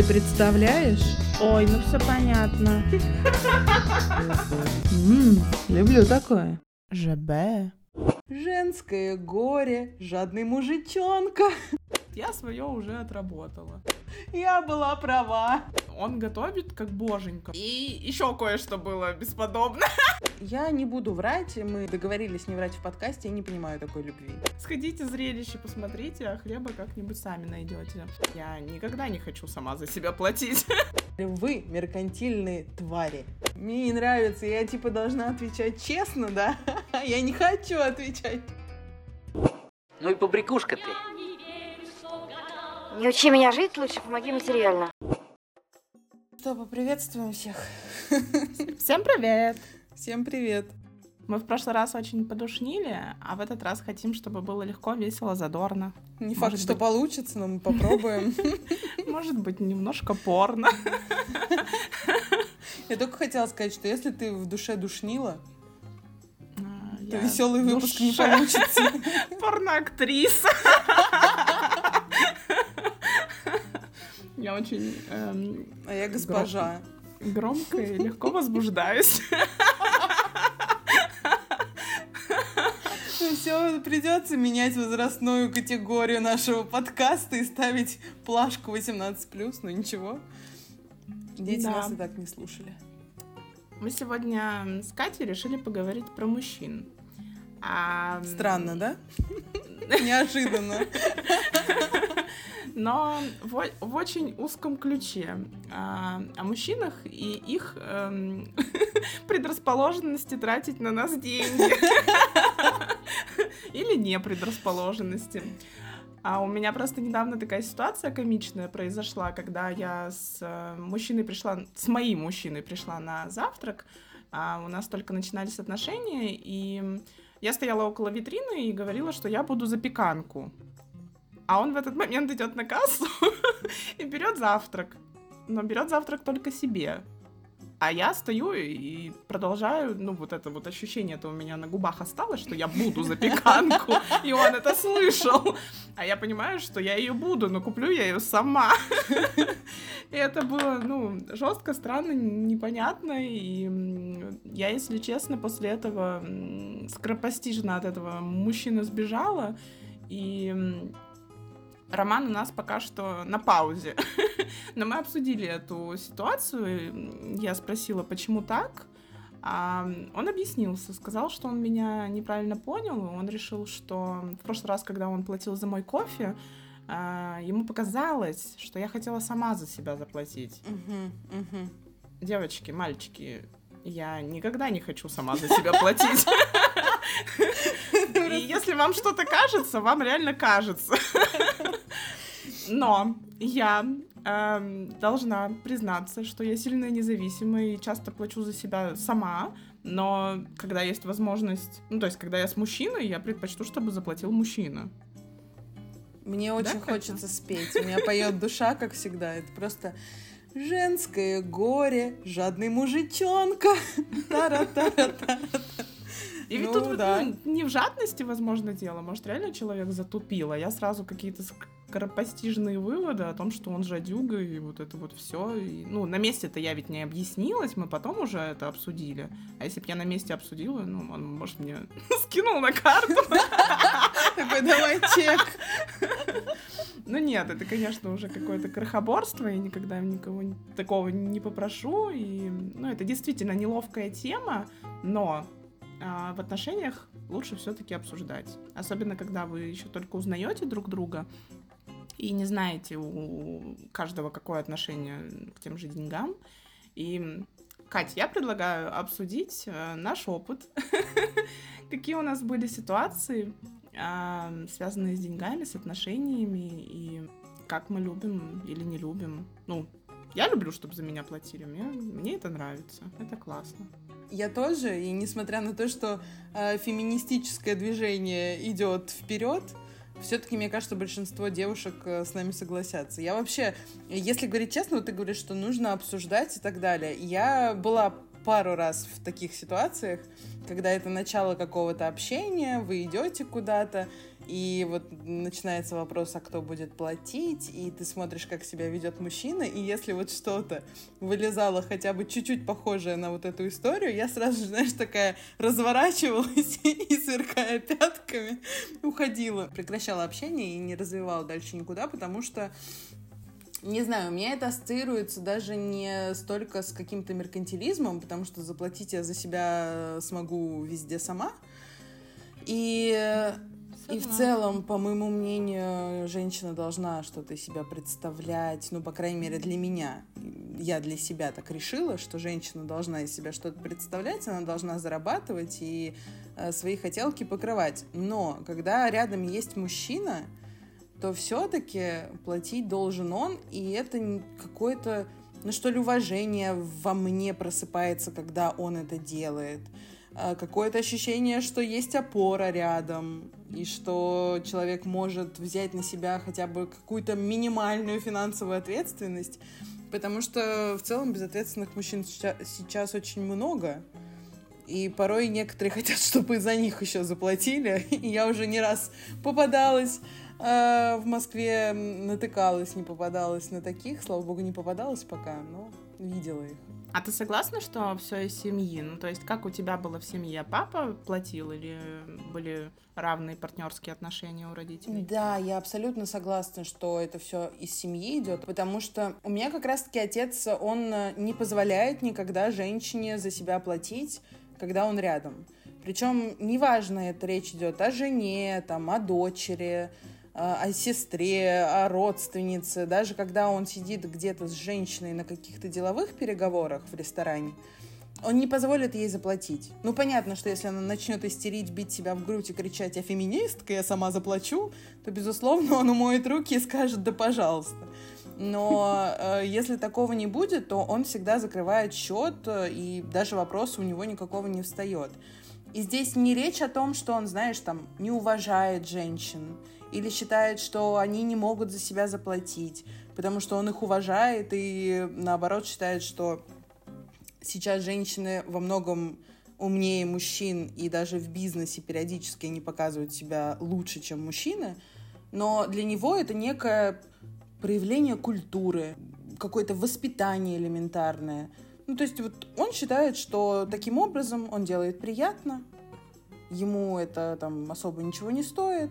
Ты представляешь? Ой, ну все понятно. М, люблю такое. ЖБ. Женское горе, жадный мужичонка. Я свое уже отработала. Я была права. Он готовит как боженька. И еще кое-что было бесподобно. Я не буду врать, мы договорились не врать в подкасте, я не понимаю такой любви. Сходите зрелище, посмотрите, а хлеба как-нибудь сами найдете. Я никогда не хочу сама за себя платить. Вы меркантильные твари. Мне не нравится, я типа должна отвечать честно, да? Я не хочу отвечать. Ну и побрякушка ты. Не учи меня жить, лучше помоги материально. Что, поприветствуем всех. Всем привет! Всем привет. Мы в прошлый раз очень подушнили, а в этот раз хотим, чтобы было легко, весело, задорно. Не Может факт, что быть. получится, но мы попробуем. Может быть, немножко порно. Я только хотела сказать, что если ты в душе душнила, А, то веселый выпуск не получится. Порноактриса. Я очень эм, А я госпожа. громко и легко возбуждаюсь. Ну все, придется менять возрастную категорию нашего подкаста и ставить плашку 18+, но ничего. Дети Да. нас и так не слушали. Мы сегодня с Катей решили поговорить про мужчин. А, Странно, да? Неожиданно. Но в, в очень узком ключе а, о мужчинах и их эм, предрасположенности тратить на нас деньги. Или не предрасположенности. А у меня просто недавно такая ситуация комичная произошла, когда я с э, мужчиной пришла, с моим мужчиной пришла на завтрак, а у нас только начинались отношения, и я стояла около витрины и говорила, что я буду запеканку. А он в этот момент идет на кассу и берет завтрак. Но берет завтрак только себе. А я стою и продолжаю, ну, вот это вот ощущение-то у меня на губах осталось, что я буду запеканку, и он это слышал. А я понимаю, что я ее буду, но куплю я ее сама. И это было, ну, жестко, странно, непонятно, и я, если честно, после этого скоропостижно от этого мужчины сбежала, и роман у нас пока что на паузе. Но мы обсудили эту ситуацию. Я спросила, почему так. А он объяснился, сказал, что он меня неправильно понял. Он решил, что в прошлый раз, когда он платил за мой кофе, а, ему показалось, что я хотела сама за себя заплатить. Девочки, мальчики, я никогда не хочу сама за себя платить. И если вам что-то кажется, вам реально кажется. Но я эм, должна признаться, что я сильно независимая и часто плачу за себя сама. Но когда есть возможность, ну то есть когда я с мужчиной, я предпочту, чтобы заплатил мужчина. Мне очень Катя? хочется спеть. У меня поет душа, как всегда. Это просто женское горе, жадный мужичонка. Тара-тара-тара. И ведь Ну, тут вот, да. ну, не в жадности, возможно, дело. Может, реально человек затупил, а я сразу какие-то скоропостижные выводы о том, что он жадюга, и вот это вот все. ну, на месте-то я ведь не объяснилась, мы потом уже это обсудили. А если бы я на месте обсудила, ну, он, может, мне скинул на карту. Такой, давай чек. Ну нет, это, конечно, уже какое-то крохоборство, я никогда никого такого не попрошу. И, ну, это действительно неловкая тема, но а, в отношениях лучше все-таки обсуждать. Особенно, когда вы еще только узнаете друг друга и не знаете у каждого какое отношение к тем же деньгам. И, Катя, я предлагаю обсудить э, наш опыт. Какие у нас были ситуации, а, связанные с деньгами, с отношениями, и как мы любим или не любим. Ну, я люблю, чтобы за меня платили. Мне, мне это нравится. Это классно. Я тоже, и несмотря на то, что э, феминистическое движение идет вперед, все-таки, мне кажется, большинство девушек э, с нами согласятся. Я вообще, если говорить честно, вот ты говоришь, что нужно обсуждать и так далее. Я была пару раз в таких ситуациях, когда это начало какого-то общения, вы идете куда-то, и вот начинается вопрос, а кто будет платить, и ты смотришь, как себя ведет мужчина, и если вот что-то вылезало хотя бы чуть-чуть похожее на вот эту историю, я сразу же, знаешь, такая разворачивалась и, сверкая пятками, уходила. Прекращала общение и не развивала дальше никуда, потому что не знаю, у меня это ассоциируется даже не столько с каким-то меркантилизмом, потому что заплатить я за себя смогу везде сама. И, и в целом, по моему мнению, женщина должна что-то из себя представлять, ну, по крайней мере, для меня. Я для себя так решила, что женщина должна из себя что-то представлять, она должна зарабатывать и э, свои хотелки покрывать. Но когда рядом есть мужчина, то все-таки платить должен он, и это какое-то, ну что ли, уважение во мне просыпается, когда он это делает. А, какое-то ощущение, что есть опора рядом, и что человек может взять на себя хотя бы какую-то минимальную финансовую ответственность, потому что в целом безответственных мужчин сейчас очень много. И порой некоторые хотят, чтобы за них еще заплатили. И я уже не раз попадалась э, в Москве, натыкалась, не попадалась на таких. Слава богу, не попадалась пока, но видела их. А ты согласна, что все из семьи? Ну, то есть, как у тебя было в семье? Папа платил или были равные партнерские отношения у родителей? Да, я абсолютно согласна, что это все из семьи идет, потому что у меня как раз-таки отец, он не позволяет никогда женщине за себя платить, когда он рядом. Причем неважно, это речь идет о жене, там, о дочери, о сестре, о родственнице, даже когда он сидит где-то с женщиной на каких-то деловых переговорах в ресторане, он не позволит ей заплатить. Ну, понятно, что если она начнет истерить, бить себя в грудь и кричать «я феминистка, я сама заплачу», то, безусловно, он умоет руки и скажет «да пожалуйста». Но э, если такого не будет, то он всегда закрывает счет, э, и даже вопроса у него никакого не встает. И здесь не речь о том, что он, знаешь, там, не уважает женщин или считает, что они не могут за себя заплатить, потому что он их уважает и наоборот считает, что сейчас женщины во многом умнее мужчин и даже в бизнесе периодически они показывают себя лучше, чем мужчины, но для него это некое проявление культуры, какое-то воспитание элементарное. Ну, то есть вот он считает, что таким образом он делает приятно, ему это там особо ничего не стоит,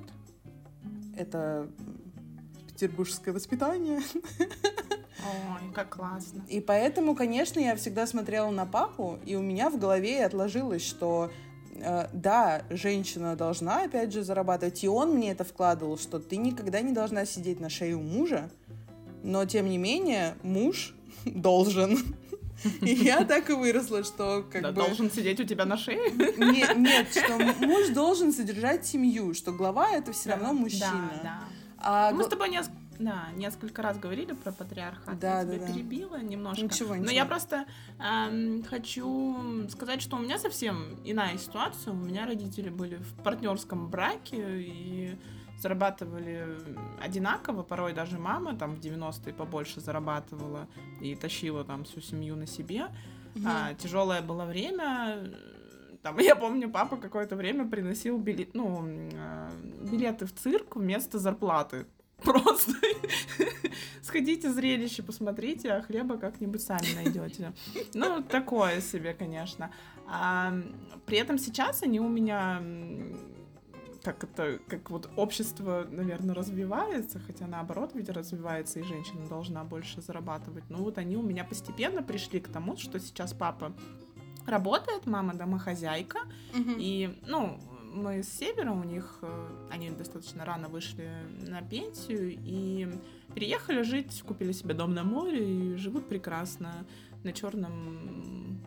это петербургское воспитание. Ой, как классно. И поэтому, конечно, я всегда смотрела на папу, и у меня в голове отложилось, что э, да, женщина должна, опять же, зарабатывать, и он мне это вкладывал, что ты никогда не должна сидеть на шее у мужа, но, тем не менее, муж должен. И я так и выросла, что как да, бы... Должен сидеть у тебя на шее? Нет, нет, что муж должен содержать семью, что глава это все равно мужчина. Да, да. А, Мы с тобой несколько да, несколько раз говорили про патриархат. Да, я да, тебя да. перебила немножко. Ничего, ничего. Но я просто эм, хочу сказать, что у меня совсем иная ситуация. У меня родители были в партнерском браке и зарабатывали одинаково, порой даже мама там в 90-е побольше зарабатывала и тащила там всю семью на себе. Угу. А, тяжелое было время, там, я помню, папа какое-то время приносил билет, ну, а, билеты в цирк вместо зарплаты. Просто сходите зрелище, посмотрите, а хлеба как-нибудь сами найдете. Ну, такое себе, конечно. А, при этом сейчас они у меня как это, как вот общество, наверное, развивается, хотя наоборот ведь развивается, и женщина должна больше зарабатывать. Но вот они у меня постепенно пришли к тому, что сейчас папа работает, мама домохозяйка, угу. и, ну, мы с севера, у них, э, они достаточно рано вышли на пенсию и переехали жить, купили себе дом на море и живут прекрасно на Черном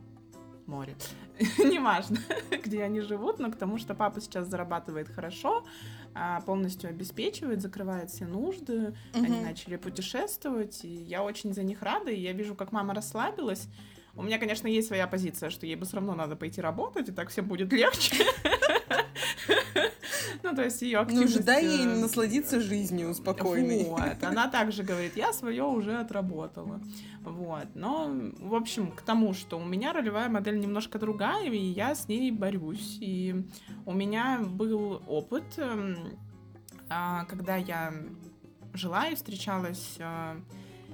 море. Неважно, где они живут, но к тому, что папа сейчас зарабатывает хорошо, а, полностью обеспечивает, закрывает все нужды, угу. они начали путешествовать, и я очень за них рада, и я вижу, как мама расслабилась. У меня, конечно, есть своя позиция, что ей бы все равно надо пойти работать, и так всем будет легче. Ну, то есть ее активность... Ну, дай ей насладиться жизнью спокойной. Вот. Она также говорит, я свое уже отработала. Вот. Но, в общем, к тому, что у меня ролевая модель немножко другая, и я с ней борюсь. И у меня был опыт эм, а, когда я жила и встречалась.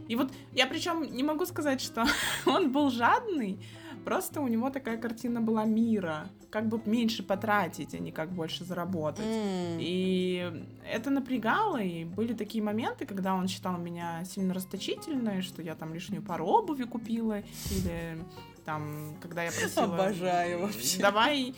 И вот я причем не могу сказать, что он был жадный, просто у него такая картина была мира. Как бы меньше потратить, а не как больше заработать. М. И это напрягало, и были такие моменты, когда он считал меня сильно расточительной, что я там лишнюю пару обуви купила, или там, когда я просила... Обожаю вообще. Давай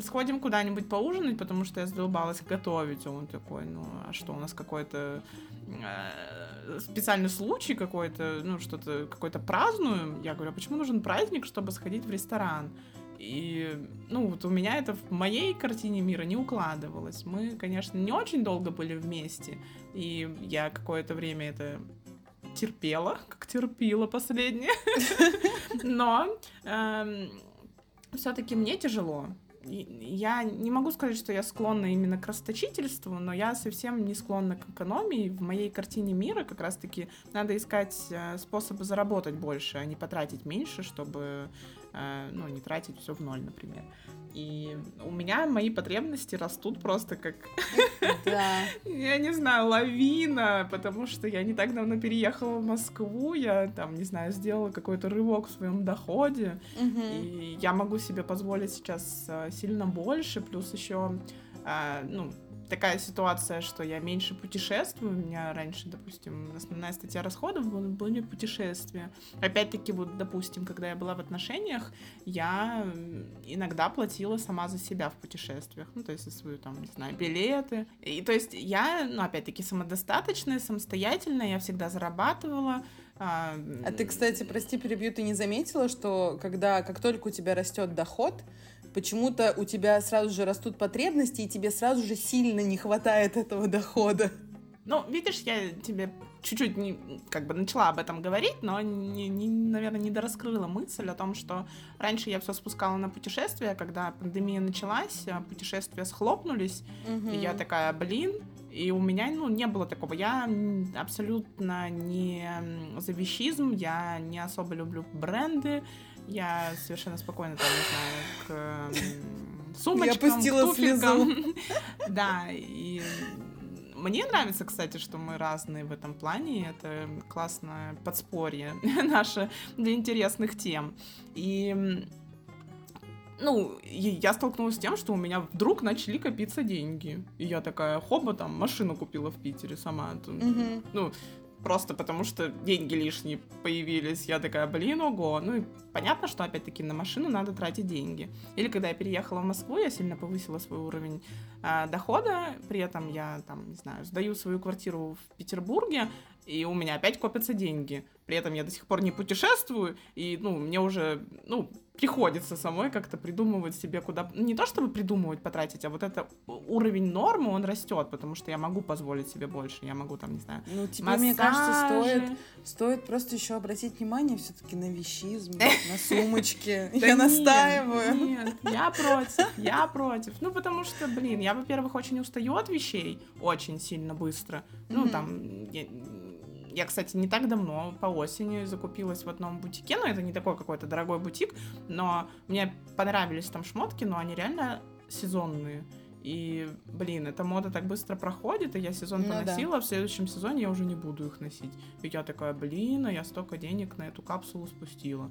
сходим куда-нибудь поужинать, потому что я задолбалась готовить. Он такой, ну, а что, у нас какой-то э, специальный случай какой-то, ну, что-то, какой-то празднуем? Я говорю, а почему нужен праздник, чтобы сходить в ресторан? И, ну, вот у меня это в моей картине мира не укладывалось. Мы, конечно, не очень долго были вместе, и я какое-то время это терпела, как терпила последнее. Но все-таки мне тяжело. Я не могу сказать, что я склонна именно к расточительству, но я совсем не склонна к экономии. В моей картине мира как раз-таки надо искать э, способы заработать больше, а не потратить меньше, чтобы ну, не тратить все в ноль, например. И у меня мои потребности растут просто как Да. я не знаю, лавина, потому что я не так давно переехала в Москву, я там, не знаю, сделала какой-то рывок в своем доходе, и я могу себе позволить сейчас а, сильно больше, плюс еще, а, ну, такая ситуация, что я меньше путешествую. У меня раньше, допустим, основная статья расходов были, были путешествия. Опять-таки, вот, допустим, когда я была в отношениях, я иногда платила сама за себя в путешествиях. Ну, то есть за свою, там, не знаю, билеты. И то есть я, ну, опять-таки, самодостаточная, самостоятельная, я всегда зарабатывала. а, А ты, кстати, прости, перебью, ты не заметила, что когда, как только у тебя растет доход, почему-то у тебя сразу же растут потребности, и тебе сразу же сильно не хватает этого дохода. Ну, видишь, я тебе чуть-чуть не, как бы начала об этом говорить, но, не, не, наверное, не дораскрыла мысль о том, что раньше я все спускала на путешествия, когда пандемия началась, а путешествия схлопнулись, и я такая, блин, и у меня, ну, не было такого. Я абсолютно не за вещизм, я не особо люблю бренды, я совершенно спокойно, там, не знаю, к сумочкам, опустила к туфелькам. Да, и мне нравится, кстати, что мы разные в этом плане. Это классное подспорье наше для интересных тем. И ну, я столкнулась с тем, что у меня вдруг начали копиться деньги. И я такая, хоба, там, машину купила в Питере сама. Тут, Мгм. Ну, просто потому что деньги лишние появились. Я такая, блин, ого. Ну, и понятно, что, опять-таки, на машину надо тратить деньги. Или когда я переехала в Москву, я сильно повысила свой уровень а, дохода. При этом я, там, не знаю, сдаю свою квартиру в Петербурге, и у меня опять копятся деньги. При этом я до сих пор не путешествую, и, ну, мне уже, ну, приходится самой как-то придумывать себе куда... Не то чтобы придумывать, потратить, а вот это уровень нормы, он растет, потому что я могу позволить себе больше, я могу там, не знаю, Ну, тебе, мне кажется, стоит, стоит просто еще обратить внимание все-таки на вещизм, на сумочки. Я настаиваю. Нет, я против, я против. Ну, потому что, блин, я, во-первых, очень устаю от вещей очень сильно быстро. Ну, там, я, кстати, не так давно по осени закупилась в одном бутике, но это не такой какой-то дорогой бутик, но мне понравились там шмотки, но они реально сезонные. И, блин, эта мода так быстро проходит, и я сезон Ну да. поносила, а в следующем сезоне я уже не буду их носить. И я такая, блин, а я столько денег на эту капсулу спустила.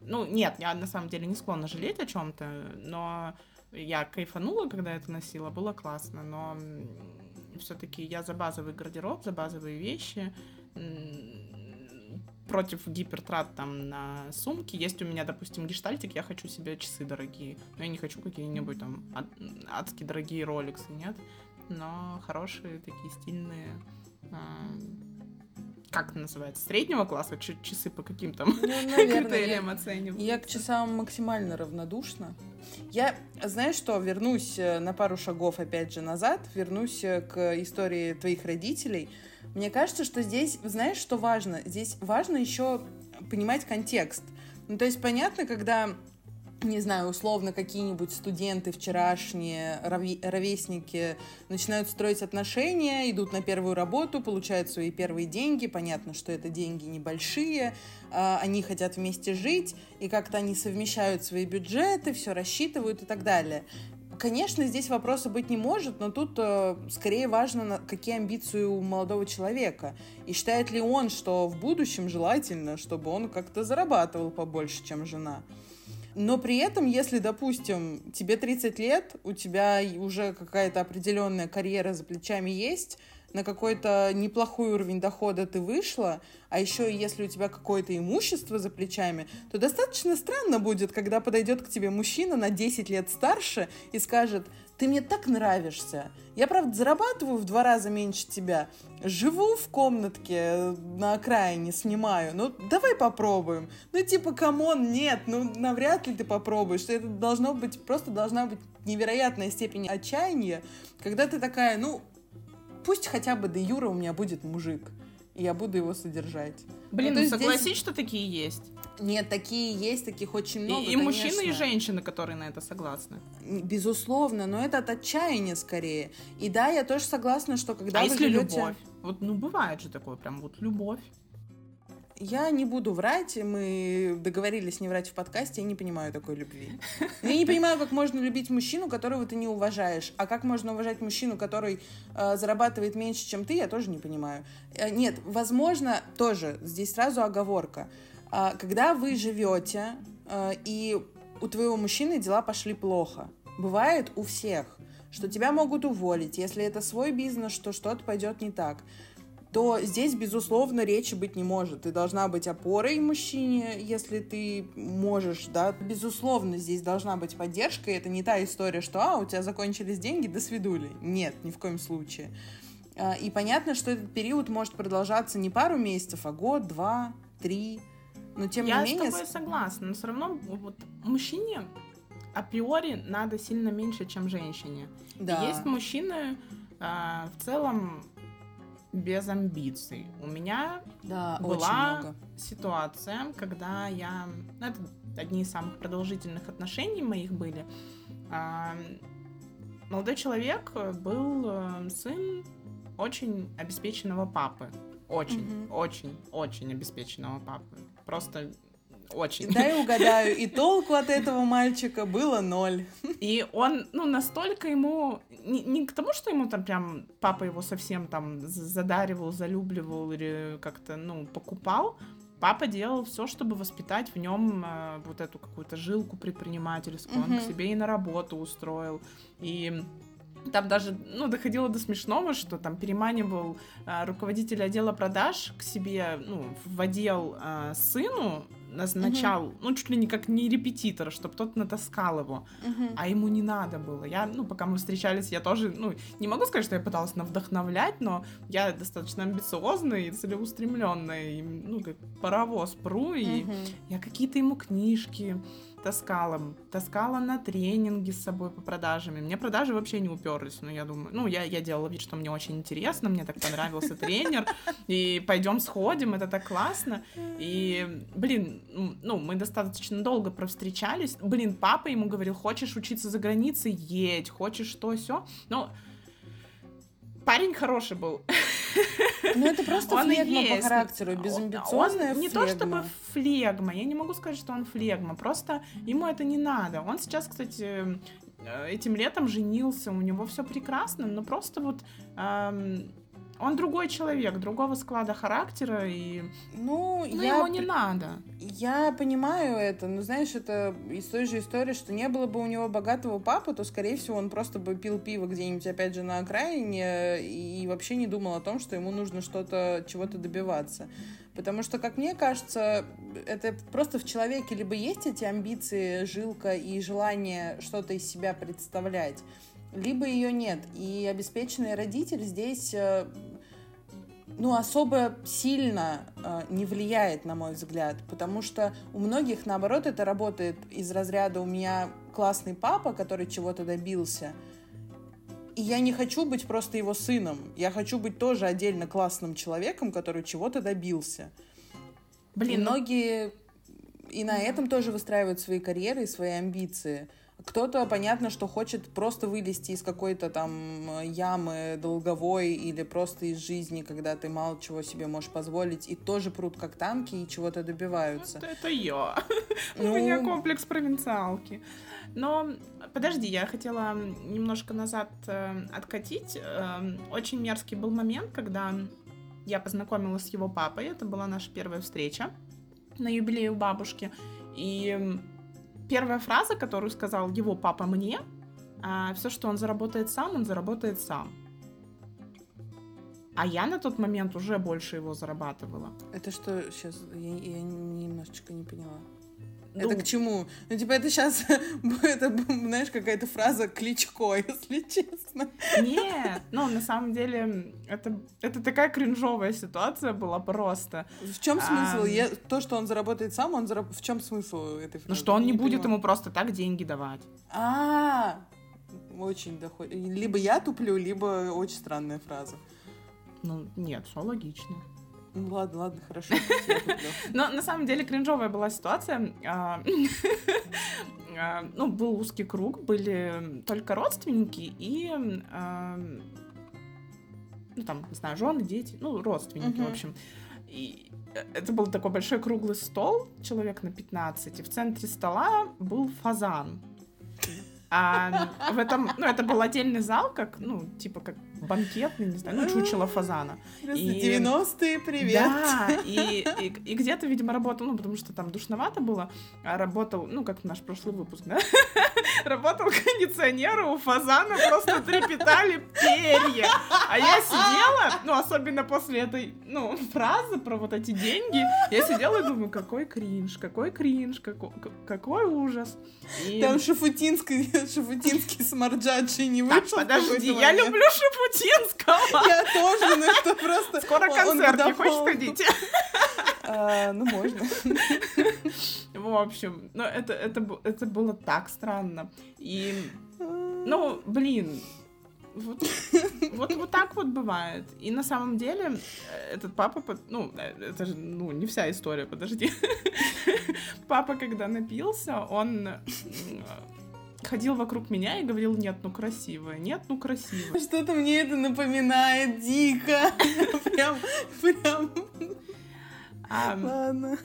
Ну, нет, я на самом деле не склонна жалеть о чем-то, но я кайфанула, когда это носила, было классно, но все-таки я за базовый гардероб, за базовые вещи, против гипертрат там на сумки. Есть у меня, допустим, гештальтик, я хочу себе часы дорогие, но я не хочу какие-нибудь там ад- адски дорогие роликсы, нет, но хорошие такие стильные как это называется, среднего класса, часы по каким-то Ну, наверное, критериям оценивают. Я к часам максимально равнодушна. Я, знаешь что, вернусь э, на пару шагов опять же назад, вернусь э, к истории твоих родителей. Мне кажется, что здесь, знаешь, что важно? Здесь важно еще понимать контекст. Ну, то есть понятно, когда не знаю, условно, какие-нибудь студенты вчерашние, рови- ровесники начинают строить отношения, идут на первую работу, получают свои первые деньги. Понятно, что это деньги небольшие, а, они хотят вместе жить, и как-то они совмещают свои бюджеты, все рассчитывают и так далее. конечно, здесь вопроса быть не может, но тут э, скорее важно, какие амбиции у молодого человека. И считает ли он, что в будущем желательно, чтобы он как-то зарабатывал побольше, чем жена. Но при этом, если, допустим, тебе 30 лет, у тебя уже какая-то определенная карьера за плечами есть, на какой-то неплохой уровень дохода ты вышла, а еще если у тебя какое-то имущество за плечами, то достаточно странно будет, когда подойдет к тебе мужчина на 10 лет старше и скажет, ты мне так нравишься. Я, правда, зарабатываю в два раза меньше тебя, живу в комнатке на окраине, снимаю. Ну, давай попробуем. Ну, типа, come on, нет, ну, навряд ли ты попробуешь. Это должно быть, просто должна быть невероятная степень отчаяния, когда ты такая, ну, пусть хотя бы до Юра у меня будет мужик, и я буду его содержать. Блин, Ну, ну согласись, здесь- что такие есть. Нет, такие есть, таких очень И- много, и, мужчины, и женщины, которые на это согласны. Безусловно, но это от отчаяния скорее. И да, я тоже согласна, что когда а вы если живете... любовь? Вот, ну, бывает же такое, прям вот любовь. Я не буду врать, мы договорились не врать в подкасте, я не понимаю такой любви. Я не понимаю, как можно любить мужчину, которого ты не уважаешь, а как можно уважать мужчину, который э, зарабатывает меньше, чем ты, я тоже не понимаю. Э, нет, возможно, тоже, здесь сразу оговорка. А, когда вы живете, э, и у твоего мужчины дела пошли плохо, бывает у всех, что тебя могут уволить, если это свой бизнес, что что-то пойдет не так то здесь, безусловно, речи быть не может. Ты должна быть опорой мужчине, если ты можешь, да. Безусловно, здесь должна быть поддержка, и это не та история, что, а, у тебя закончились деньги, до свидули. Нет, ни в коем случае. А, И понятно, что этот период может продолжаться не пару месяцев, а год, два, три. Но тем Я не менее... с тобой согласна, но все равно вот мужчине априори надо сильно меньше, чем женщине. И Да. Есть мужчины а, в целом без амбиций. У меня Да, была ситуация, когда я... ну, Это одни из самых продолжительных отношений моих были. А, Молодой человек был э, сын очень обеспеченного папы. Очень, Мгм. очень, очень обеспеченного папы. Просто очень. Дай угадаю, и толку от этого мальчика было ноль. И он, ну, настолько ему... Не, не к тому, что ему там прям папа его совсем там задаривал, залюбливал или как-то, ну, покупал. Папа делал все, чтобы воспитать в нем э, вот эту какую-то жилку предпринимательскую. Он Мгм. к себе и на работу устроил. И там даже, ну, доходило до смешного, что там переманивал э, руководителя отдела продаж к себе, ну, в отдел э, сыну, назначал, ну, чуть ли не как не репетитора, чтобы тот натаскал его Мгм. а ему не надо было. Я, ну, пока мы встречались, я тоже, ну, не могу сказать, что я пыталась вдохновлять, но я достаточно амбициозная и целеустремленная, и, ну, как паровоз пру, и Мгм. я какие-то ему книжки таскала, таскала на тренинги с собой по продажам. И Мне продажи вообще не уперлись, но я думаю, ну, я, я делала вид, что мне очень интересно, мне так понравился тренер, и пойдем сходим, это так классно. И, блин, ну, мы достаточно долго провстречались. Блин, папа ему говорил, хочешь учиться за границей, едь, хочешь что, все. Но парень хороший был. Ну, это просто Он флегма по есть. характеру, Он- безамбициозная он не то чтобы флегма. флегма, я не могу сказать, что он флегма, просто ему это не надо. Он сейчас, кстати, э, этим летом женился, у него все прекрасно, но просто вот эм, он другой человек, другого склада характера, и Ну, ну, я, ему не надо. я понимаю это, но знаешь, это из той же истории, что не было бы у него богатого папы, то, скорее всего, он просто бы пил пиво где-нибудь, опять же, на окраине и вообще не думал о том, что ему нужно что-то, чего-то добиваться. Потому что, как мне кажется, это просто в человеке либо есть эти амбиции, жилка и желание что-то из себя представлять, либо ее нет. И обеспеченный родитель здесь э, ну, особо сильно э, не влияет, на мой взгляд, потому что у многих, наоборот, это работает из разряда «у меня классный папа, который чего-то добился», и я не хочу быть просто его сыном, я хочу быть тоже отдельно классным человеком, который чего-то добился. Блин, и ну- многие и на этом тоже выстраивают свои карьеры и свои амбиции. Кто-то, понятно, что хочет просто вылезти из какой-то там ямы долговой или просто из жизни, когда ты мало чего себе можешь позволить, и тоже прут как танки и чего-то добиваются. Это, это я. Ну. У меня комплекс провинциалки. Но подожди, я хотела немножко назад э, откатить. Э, очень мерзкий был момент, когда я познакомилась с его папой. Это была наша первая встреча на юбилее у бабушки. И первая фраза, которую сказал его папа мне, все, что он заработает сам, он заработает сам. А я на тот момент уже больше его зарабатывала. Это что сейчас? Я, я немножечко не поняла. Ну, Это к чему? Ну, типа, это сейчас, это, знаешь, какая-то фраза кличко, если честно. Нет, ну, на самом деле, это, это такая кринжовая ситуация была просто. В чем смысл? Ам. Я, то, что он заработает сам, он зараб... В чем смысл этой фразы? Ну, что он не будет понимаю. ему просто так деньги давать. А, очень доход. Либо я туплю, либо очень странная фраза. Ну, нет, все логично. Ну ладно, ладно, хорошо. Но на самом деле кринжовая была ситуация. А, а, Ну, был узкий круг, были только родственники и, а, ну, там, не знаю, жены, дети, ну, родственники, в общем. И э, это был такой большой круглый стол, человек на 15, и в центре стола был фазан. А в этом, ну, это был отдельный зал, как, ну, типа, как банкетный, не знаю, ну, чучело фазана. Просто И- 90-е, привет. Да, и, и, и где-то, видимо, работал, ну, потому что там душновато было, а работал, ну, как наш прошлый выпуск, да? Работал кондиционер, у фазана просто трепетали перья. А я сидела, ну, особенно после этой, ну, фразы про вот эти деньги, я сидела и думаю, какой кринж, какой кринж, какой, какой ужас. И- Там Шафутинский, Шафутинский с Марджаджи не Так, вышел. в подожди, я люблю Шапутинского. Я тоже, но это просто... Скоро он концерт, не хочешь сходить? А, Ну, можно. В общем, ну это, это, это было так странно. И, ну, блин, вот, вот, вот так вот бывает. И на самом деле э, этот папа, ну, э, это же, ну, не вся история, подожди. Папа, когда напился, он ходил вокруг меня и говорил, нет, ну красивая, нет, ну красивая. Что-то мне это напоминает дико. Прям, прям. А, Ладно.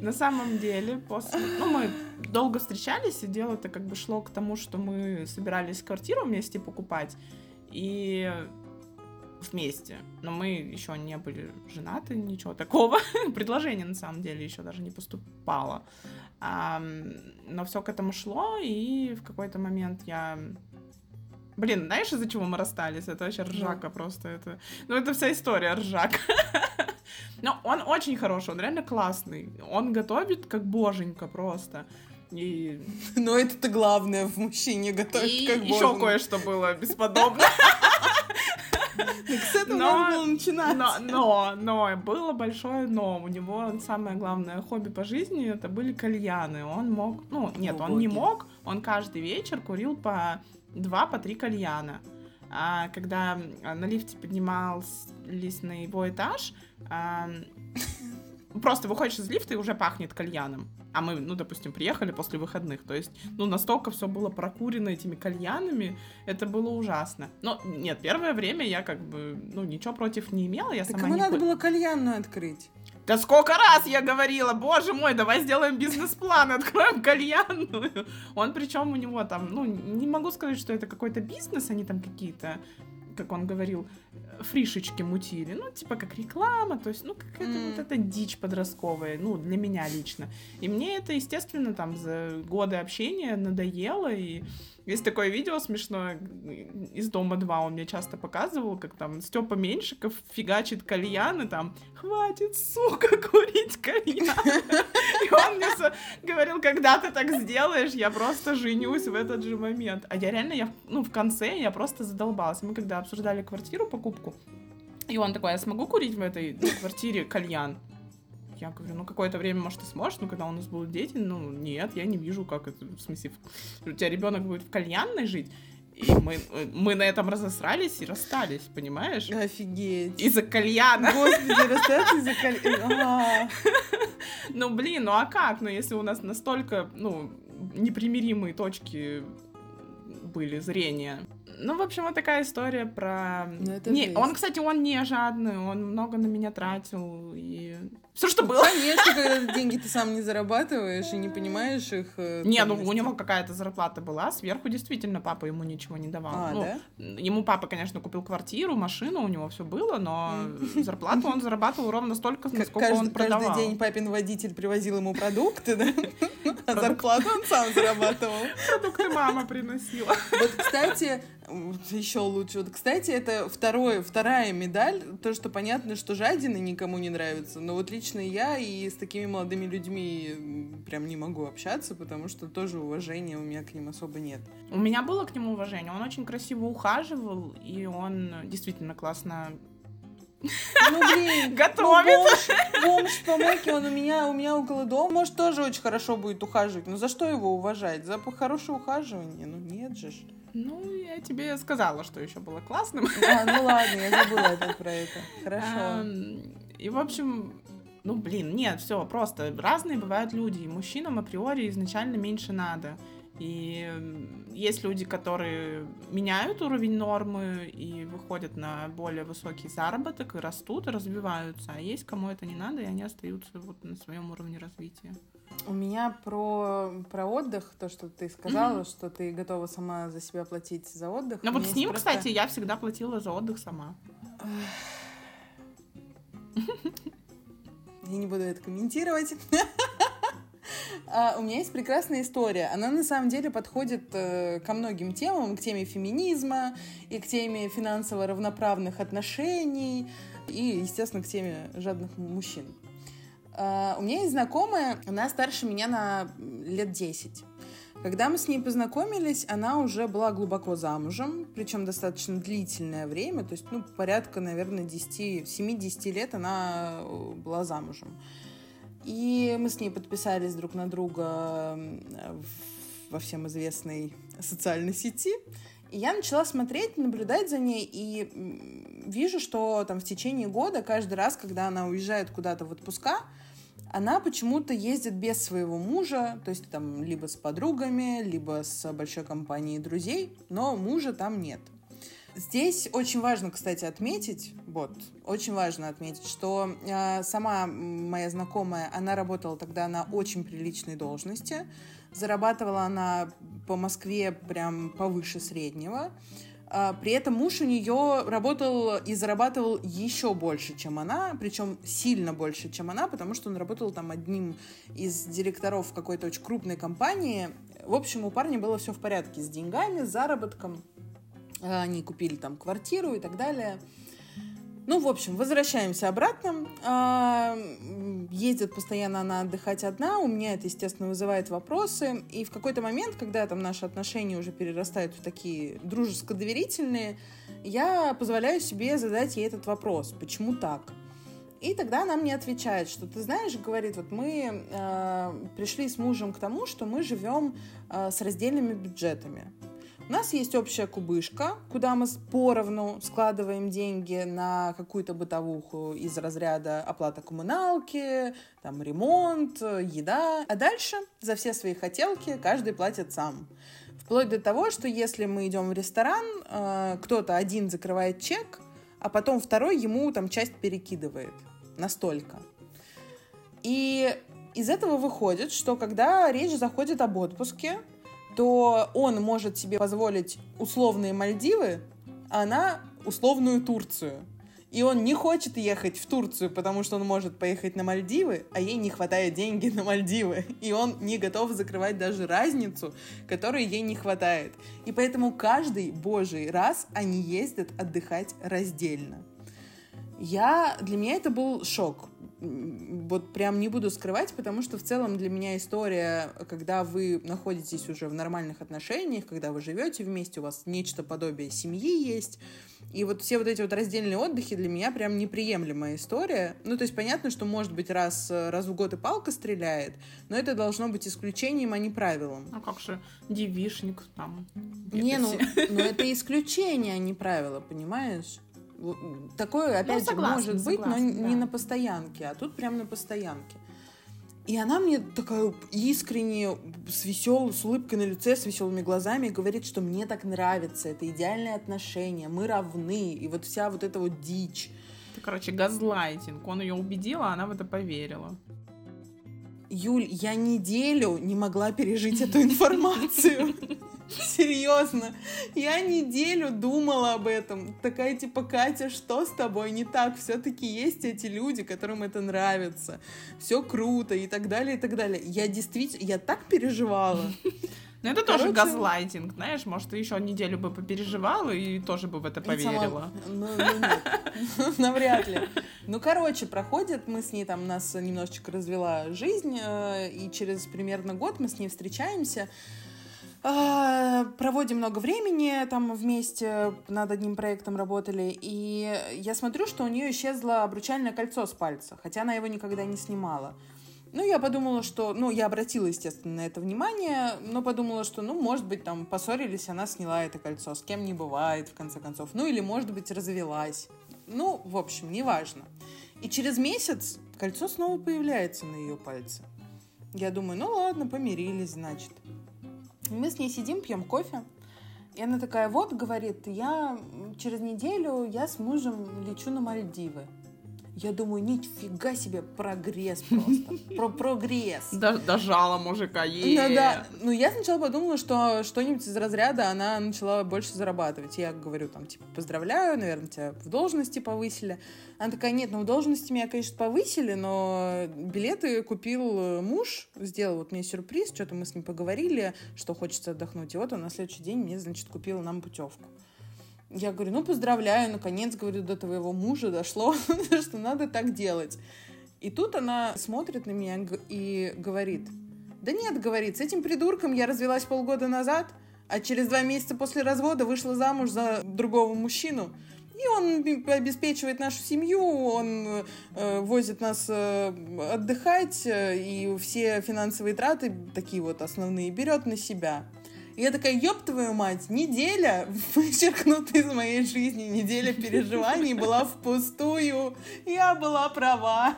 На самом деле, после... Ну, мы долго встречались, и дело это как бы шло к тому, что мы собирались квартиру вместе покупать, и вместе. Но мы еще не были женаты, ничего такого. Предложение, на самом деле, еще даже не поступало. Но все к этому шло, и в какой-то момент я... Блин, знаешь, из-за чего мы расстались? Это вообще ржака просто. Это... Ну, это вся история ржака. Но он очень хороший, он реально классный. Он готовит как боженька просто. И, Но это-то главное в мужчине готовить и как еще боженька. кое-что было бесподобно. С этого Но- надо было начинать. Но, но, но, было большое но. У него самое главное хобби по жизни это были кальяны. Он мог, ну, нет, он не мог, он каждый вечер курил по два, по три кальяна. А когда на лифте поднимались на его этаж, просто выходишь из лифта и уже пахнет кальяном. А мы, ну, допустим, приехали после выходных. То есть, ну, настолько все было прокурено этими кальянами, это было ужасно. Но нет, первое время я как бы, ну, ничего против не имела, я Так сама не надо было кальянную открыть. Да сколько раз я говорила, боже мой, давай сделаем бизнес-план, откроем кальянную. Он причем у него там, ну, не могу сказать, что это какой-то бизнес, они там какие-то, как он говорил, фришечки мутили. Ну, типа как реклама, то есть, ну, какая-то М. вот эта дичь подростковая, ну, для меня лично. И мне это, естественно, там за годы общения надоело, и есть такое видео смешное из Дома 2, он мне часто показывал, как там Степа Меньшиков фигачит кальяны, там, хватит, сука, курить кальян. И он мне говорил, когда ты так сделаешь, я просто женюсь в этот же момент. А я реально, я, ну, в конце я просто задолбалась. Мы когда обсуждали квартиру, покупку, и он такой, я смогу курить в этой квартире кальян? Я говорю, ну, какое-то время, может, ты сможешь, но когда у нас будут дети, ну, нет, я не вижу, как это, в смысле, у тебя ребенок будет в кальянной жить, и мы, мы на этом разосрались и расстались, понимаешь? Офигеть. Из-за кальяна. Господи, расстаться из-за кальяна. Ну, блин, ну а как? Ну, если у нас настолько, ну, непримиримые точки были зрения. Ну, в общем, вот такая история про... Ну, это не, жесть. он, кстати, он не жадный, он много на меня тратил, и все, что было. Конечно, когда деньги ты сам не зарабатываешь и не понимаешь их. э, Не, ну у него какая-то зарплата была, сверху действительно папа ему ничего не давал. А, Ну, да? Ему папа, конечно, купил квартиру, машину, у него все было, но зарплату он зарабатывал ровно столько, насколько каждый, он продавал. каждый день папин водитель привозил ему продукты, да? А зарплату он сам зарабатывал. продукты мама приносила. Вот, кстати, еще лучше. Вот, кстати, это второе, вторая медаль. То, что понятно, что жадины никому не нравятся. Но вот лично я и с такими молодыми людьми прям не могу общаться, потому что тоже уважения у меня к ним особо нет. У меня было к нему уважение, он очень красиво ухаживал, и он действительно классно Ну, блин, Готовит. ну, бомж, бомж в помойке, он у меня, у меня около дома. Может, тоже очень хорошо будет ухаживать. Но за что его уважать? За хорошее ухаживание? Ну, нет же. Ну, я тебе сказала, что еще было классным. А, ну ладно, я забыла опять про это. Хорошо. И, в общем, ну, блин, нет, все, просто разные бывают люди. И мужчинам априори изначально меньше надо. И есть люди, которые меняют уровень нормы и выходят на более высокий заработок, и растут, и развиваются. А есть кому это не надо, и они остаются вот на своем уровне развития. У меня про, про отдых, то, что ты сказала, что ты готова сама за себя платить за отдых. Ну вот с ним, просто- кстати, я всегда платила за отдых сама. Я не буду это комментировать. А, У меня есть прекрасная история. Она на самом деле подходит э, ко многим темам, к теме феминизма и к теме финансово равноправных отношений и, естественно, к теме жадных мужчин. А, У меня есть знакомая, она старше меня на лет 10. Когда мы с ней познакомились, она уже была глубоко замужем, причем достаточно длительное время, то есть, ну, порядка, наверное, 10, 7-10 лет она э, была замужем. И мы с ней подписались друг на друга во всем известной социальной сети. И я начала смотреть, наблюдать за ней, и вижу, что там в течение года, каждый раз, когда она уезжает куда-то в отпуска, она почему-то ездит без своего мужа, то есть там либо с подругами, либо с большой компанией друзей, но мужа там нет. Здесь очень важно, кстати, отметить, вот, очень важно отметить, что э, сама моя знакомая, она работала тогда на очень приличной должности, зарабатывала она по Москве прям повыше среднего, а, при этом муж у нее работал и зарабатывал еще больше, чем она, причем сильно больше, чем она, потому что он работал там одним из директоров какой-то очень крупной компании. В общем, у парня было все в порядке с деньгами, с заработком. А, Они купили там квартиру и так далее. Ну, в общем, возвращаемся обратно. А, Ездит постоянно она отдыхать одна. У меня это, естественно, вызывает вопросы. И в какой-то момент, когда там наши отношения уже перерастают в такие дружеско-доверительные, я позволяю себе задать ей этот вопрос. Почему так? И тогда она мне отвечает, что ты знаешь, говорит, вот мы э, пришли с мужем к тому, что мы живем э, с раздельными бюджетами. У нас есть общая кубышка, куда мы поровну складываем деньги на какую-то бытовуху из разряда оплата коммуналки, там, ремонт, еда. А дальше за все свои хотелки каждый платит сам. Вплоть до того, что если мы идем в ресторан, э, кто-то один закрывает чек, а потом второй ему там часть перекидывает. Настолько. И из этого выходит, что когда речь заходит об отпуске, то он может себе позволить условные Мальдивы, а она условную Турцию. И он не хочет ехать в Турцию, потому что он может поехать на Мальдивы, а ей не хватает деньги на Мальдивы. И он не готов закрывать даже разницу, которой ей не хватает. И поэтому каждый божий раз они ездят отдыхать раздельно. Я, для меня это был шок. Вот прям не буду скрывать, потому что в целом для меня история, когда вы находитесь уже в нормальных отношениях, когда вы живете вместе, у вас нечто подобие семьи есть, и вот все вот эти вот раздельные отдыхи для меня прям неприемлемая история. Ну, то есть понятно, что может быть раз, раз в год и палка стреляет, но это должно быть исключением, а не правилом. А как же девишник там? Не, ну, ну это исключение, а не правило, понимаешь? Такое, опять же, согласна, может быть, но согласна, не да. на постоянке, а тут прям на постоянке. И она мне такая искренне, с веселой, с улыбкой на лице, с веселыми глазами говорит, что мне так нравится, это идеальные отношения, мы равны, и вот вся вот эта вот дичь. Это, короче, газлайтинг. Он ее убедил, а она в это поверила. Юль, я неделю не могла пережить эту информацию. Серьезно, я неделю думала об этом. Такая типа, Катя, что с тобой не так? Все-таки есть эти люди, которым это нравится. Все круто и так далее, и так далее. Я действительно, я так переживала. Ну, это тоже газлайтинг, знаешь, может, ты еще неделю бы попереживала и тоже бы в это поверила. Ну, ну нет, навряд ли. Ну, короче, проходит, мы с ней там, нас немножечко развела жизнь, э, и через примерно год мы с ней встречаемся, а, проводим много времени там вместе, над одним проектом работали, и я смотрю, что у нее исчезло обручальное кольцо с пальца, хотя она его никогда не снимала. Ну, я подумала, что... Ну, я обратила, естественно, на это внимание, но подумала, что, ну, может быть, там, поссорились, она сняла это кольцо, с кем не бывает, в конце концов. Ну, или, может быть, развелась. Ну, в общем, неважно. И через месяц кольцо снова появляется на ее пальце. Я думаю, ну ладно, помирились, значит. Мы с ней сидим, пьем кофе. И она такая, вот, говорит, я через неделю я с мужем лечу на Мальдивы. Я думаю, нифига себе, прогресс просто. Про прогресс. Дожала мужика, е ну, да. ну, я сначала подумала, что что-нибудь из разряда она начала больше зарабатывать. Я говорю, там, типа, поздравляю, наверное, тебя в должности повысили. Она такая, нет, ну, в должности меня, конечно, повысили, но билеты купил муж, сделал вот мне сюрприз, что-то мы с ним поговорили, что хочется отдохнуть. И вот он на следующий день мне, значит, купил нам путевку. Я говорю, ну, поздравляю, наконец, говорю, до твоего мужа дошло, что надо так делать. И тут она смотрит на меня и говорит, да нет, говорит, с этим придурком я развелась полгода назад, а через два месяца после развода вышла замуж за другого мужчину. И он обеспечивает нашу семью, он э, возит нас э, отдыхать, э, и все финансовые траты, такие вот основные, берет на себя. И я такая, ёб твою мать, неделя вычеркнута из моей жизни, неделя переживаний была впустую. Я была права.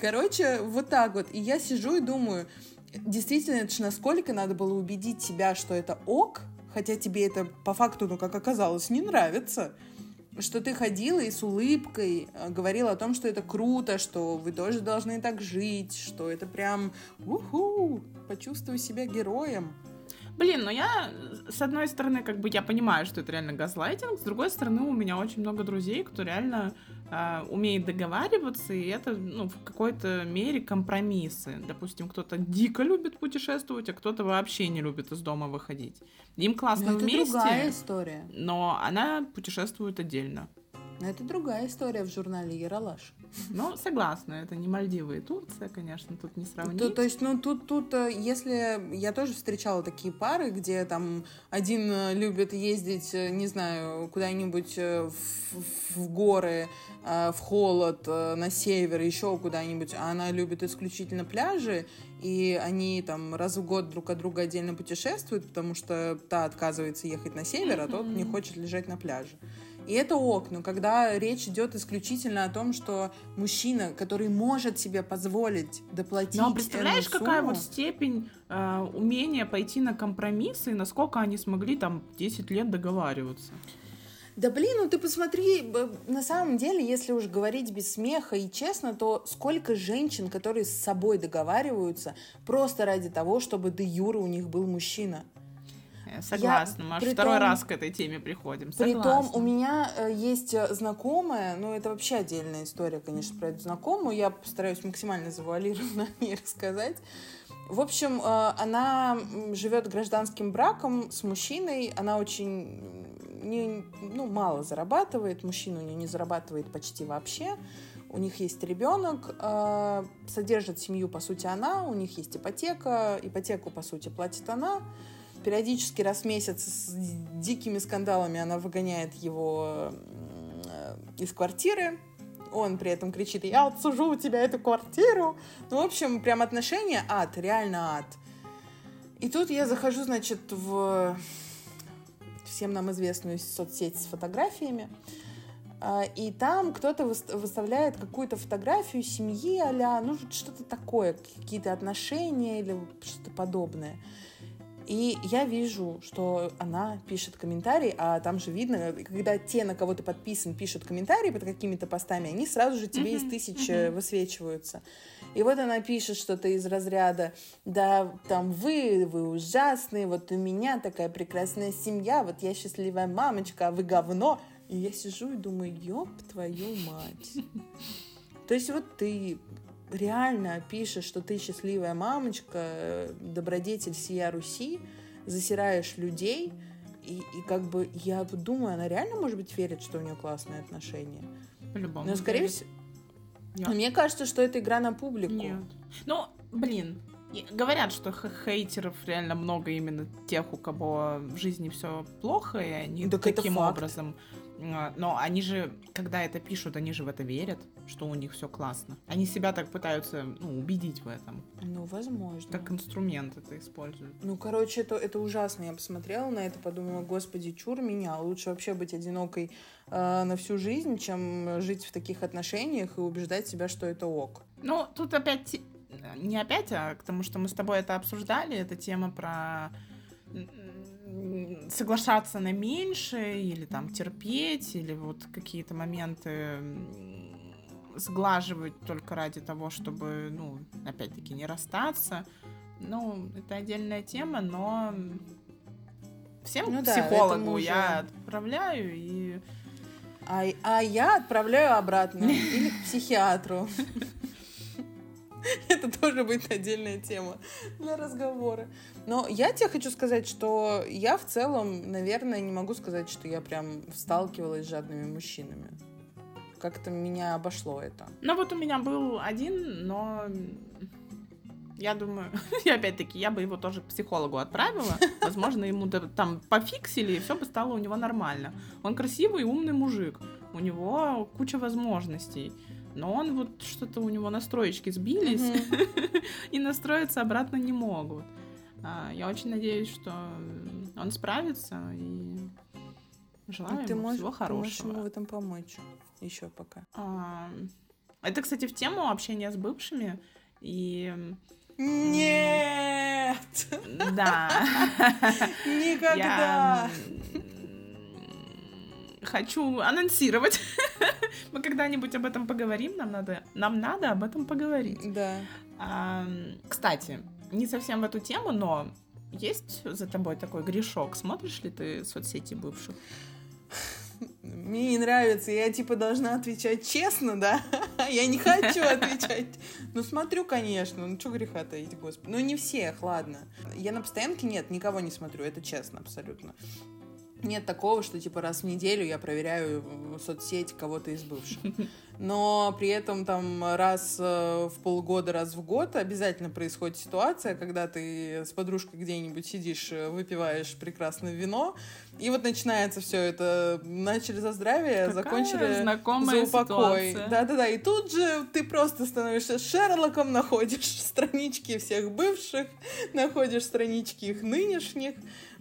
Короче, вот так вот. И я сижу и думаю, действительно, это же насколько надо было убедить себя, что это ок, хотя тебе это по факту, ну, как оказалось, не нравится что ты ходила и с улыбкой э, говорила о том, что это круто, что вы тоже должны так жить, что это прям уху, почувствуй себя героем. Блин, ну я, с одной стороны, как бы я понимаю, что это реально газлайтинг, с другой стороны, у меня очень много друзей, кто реально э, умеет договариваться, и это, ну, в какой-то мере компромиссы. Допустим, кто-то дико любит путешествовать, а кто-то вообще не любит из дома выходить. Им классно но вместе. Это другая история. Но она путешествует отдельно. Но это другая история в журнале Яралаш. Ну, согласна, это не Мальдивы и Турция, конечно, тут не сравнить. То, то есть, ну, тут, тут, э, если... Я тоже встречала такие пары, где там один э, любит ездить, э, не знаю, куда-нибудь в, в горы, в холод, на север, еще куда-нибудь, а она любит исключительно пляжи, и они там раз в год друг от друга отдельно путешествуют, потому что та отказывается ехать на север, а тот не хочет лежать на пляже. И это ок, но когда речь идет исключительно о том, что мужчина, который может себе позволить доплатить Но представляешь, сумму, какая вот степень э, умения пойти на компромиссы, и насколько они смогли там 10 лет договариваться? Да блин, ну ты посмотри, на самом деле, если уж говорить без смеха и честно, то сколько женщин, которые с собой договариваются просто ради того, чтобы де юра у них был мужчина. Согласна, мы аж второй раз к этой теме приходим. Согласна. Притом у меня э, есть э, знакомая, ну это вообще отдельная история, конечно, про эту знакомую, я постараюсь максимально завуалированно о ней рассказать. В общем, э, она живет гражданским браком с мужчиной, она очень не, ну, мало зарабатывает, мужчина у нее не зарабатывает почти вообще, у них есть ребенок, содержит семью, по сути, она, у них есть ипотека, ипотеку, по сути, платит она, Периодически раз в месяц с дикими скандалами она выгоняет его из квартиры. Он при этом кричит, я отсужу у тебя эту квартиру. Ну, в общем, прям отношения ад, реально ад. И тут я захожу, значит, в всем нам известную соцсеть с фотографиями. А, И там кто-то выс- выставляет какую-то фотографию семьи а ну что-то такое, какие-то отношения или что-то подобное. И я вижу, что она пишет комментарий, а там же видно, когда те, на кого ты подписан, пишут комментарии под какими-то постами, они сразу же тебе из тысяч высвечиваются. И вот она пишет что-то из разряда, да, там вы, вы ужасные, вот у меня такая прекрасная семья, вот я счастливая мамочка, а вы говно. И я сижу и думаю, ёб твою мать. То есть вот ты реально пишешь, что ты счастливая мамочка, добродетель сия Руси, засираешь людей, и, и как бы я думаю, она реально, может быть, верит, что у нее классные отношения. По-любому. Но, скорее всего, Нет. мне кажется, что это игра на публику. Нет. Ну, блин, говорят, что хейтеров реально много именно тех, у кого в жизни все плохо, и они Так таким образом. А, Но они же, когда это пишут, они же в это верят, что у них все классно. Они себя так пытаются ну, убедить в этом. Ну, возможно. Как инструмент это используют. Ну, короче, это, это ужасно. Я посмотрела на это, подумала, господи, чур меня. Лучше вообще быть одинокой э, на всю жизнь, чем жить в таких отношениях и убеждать себя, что это ок. Ну, тут опять, не опять, а к тому, что мы с тобой это обсуждали, это тема про соглашаться на меньше, или там терпеть, или вот какие-то моменты сглаживать только ради того, чтобы, ну, опять-таки, не расстаться. Ну, это отдельная тема, но всем Ну да, психологу этому уже- я отправляю, и А, а я отправляю обратно. Или к психиатру. Это тоже будет отдельная тема для разговора. Но я тебе хочу сказать, что я в целом, наверное, не могу сказать, что я прям сталкивалась с жадными мужчинами. Как-то меня обошло это. Ну вот у меня был один, но я думаю, и опять-таки, я бы его тоже к психологу отправила. Возможно, ему там пофиксили, и все бы стало у него нормально. Он красивый, умный мужик. У него куча возможностей. Но он вот что-то у него настроечки сбились, и настроиться обратно не могут. А, Я очень надеюсь, что он справится, и желаю Ну, ты ему можешь, всего ты можешь хорошего. ему в этом помочь. Еще пока. А, Это, кстати, в тему общения с бывшими. И Нет! да, Никогда! я хочу анонсировать. Мы когда-нибудь об этом поговорим. Нам надо, нам надо об этом поговорить. Да. А, Кстати, не совсем в эту тему, но есть за тобой такой грешок? Смотришь ли ты соцсети бывших? Мне не нравится, я типа должна отвечать честно, да? Я не хочу отвечать. Ну, смотрю, конечно, ну что греха таить, господи. Ну, не всех, ладно. Я на постоянке нет, никого не смотрю, это честно абсолютно. Нет такого, что типа раз в неделю я проверяю в соцсеть кого-то из бывших. Но при этом там раз э, в полгода, раз в год обязательно происходит ситуация, когда ты с подружкой где-нибудь сидишь, э, выпиваешь прекрасное вино, и вот начинается все это. Начали за здравие, Какая закончили за упокой. Да-да-да. И тут же ты просто становишься Шерлоком, находишь странички всех бывших, находишь странички их нынешних.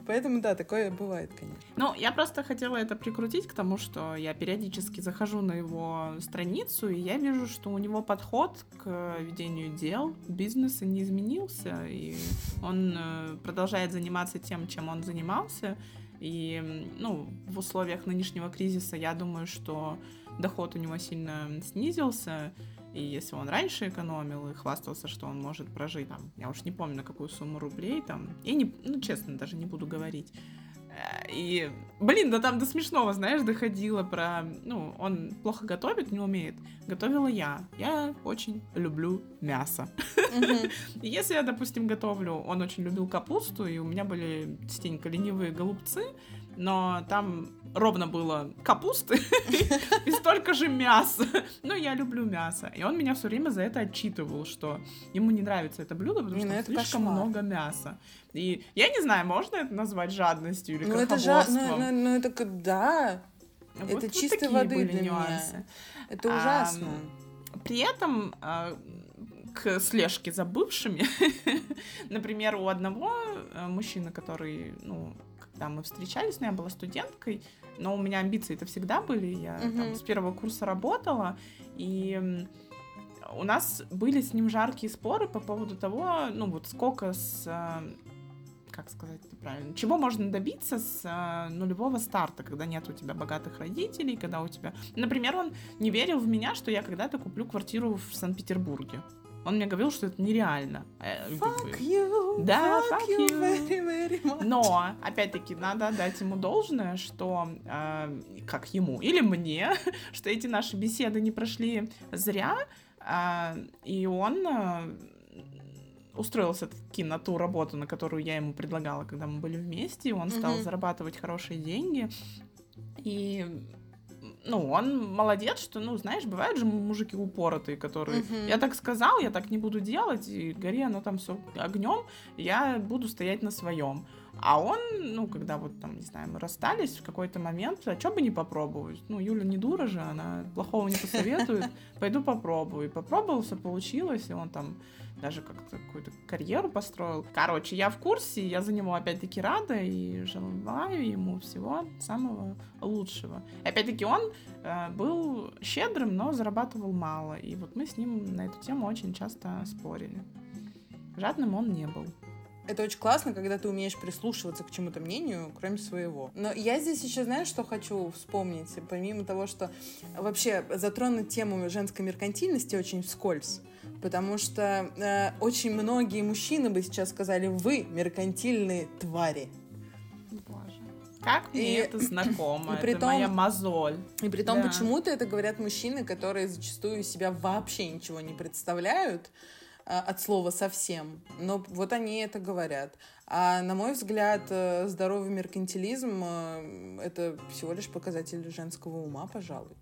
Поэтому, да, такое бывает, конечно. Ну, я просто хотела это прикрутить к тому, что я периодически захожу на его страницу, и я вижу, что у него подход к ведению дел, бизнеса не изменился, и он э, продолжает заниматься тем, чем он занимался. И, ну, в условиях нынешнего кризиса я думаю, что доход у него сильно снизился, и если он раньше экономил и хвастался, что он может прожить, там, я уж не помню, на какую сумму рублей, там, я не, ну, честно, даже не буду говорить. И, блин, да там до смешного, знаешь, доходило про... Ну, он плохо готовит, не умеет. Готовила я. Я очень люблю мясо. И если я, допустим, готовлю, он очень любил капусту, и у меня были частенько ленивые голубцы, но там ровно было капусты и столько же мяса. Ну, я люблю мясо. И он меня все время за это отчитывал, что ему не нравится это блюдо, потому что ну это слишком много мяса. И я не знаю, можно это назвать жадностью или Ну, это. Ну, крохоборством? ну, это... Да. Это чистой воды для меня. Это ужасно. При этом а, к слежке за бывшими, например, у одного э, мужчины, который, ну, когда мы встречались, но я была студенткой, но у меня амбиции это всегда были. Я Мгм. там с первого курса работала, и у нас были с ним жаркие споры по поводу того, ну вот сколько с э, как сказать правильно, чего можно добиться с э, нулевого старта, когда нет у тебя богатых родителей, когда у тебя... Например, он не верил в меня, что я когда-то куплю квартиру в Санкт-Петербурге. Он мне говорил, что это нереально. Э, Fuck you, Да, fuck fuck you you. very, very much. но, опять-таки, надо отдать ему должное, что, э, как ему или мне, что эти наши беседы не прошли зря, а, и он э, устроился таки на ту работу, на которую я ему предлагала, когда мы были вместе, и он стал Мгм. зарабатывать хорошие деньги, и ну, он молодец, что, ну, знаешь, бывают же мужики упоротые, которые... Мгм. Я так сказал, я так не буду делать, и гори оно там все огнем, я буду стоять на своем. А он, ну, когда вот там, не знаю, мы расстались в какой-то момент, а что бы не попробовать? Ну, Юля не дура же, она плохого не посоветует. Пойду попробую. И попробовал, все получилось, и он там даже как-то какую-то карьеру построил. Короче, я в курсе, я за него опять-таки рада и желаю ему всего самого лучшего. Опять-таки он э, был щедрым, но зарабатывал мало. И вот мы с ним на эту тему очень часто спорили. Жадным он не был. Это очень классно, когда ты умеешь прислушиваться к чему-то мнению, кроме своего. Но я здесь еще, знаешь, что хочу вспомнить? Помимо того, что вообще затронуть тему женской меркантильности очень вскользь. Потому что э, очень многие мужчины бы сейчас сказали, вы меркантильные твари. Боже. Как мне И- это знакомо, и это притом- моя мозоль. И при том, Да. почему-то это говорят мужчины, которые зачастую из себя вообще ничего не представляют а, от слова совсем. Но вот они это говорят. А на мой взгляд, э, здоровый меркантилизм э, это всего лишь показатель женского ума, пожалуй.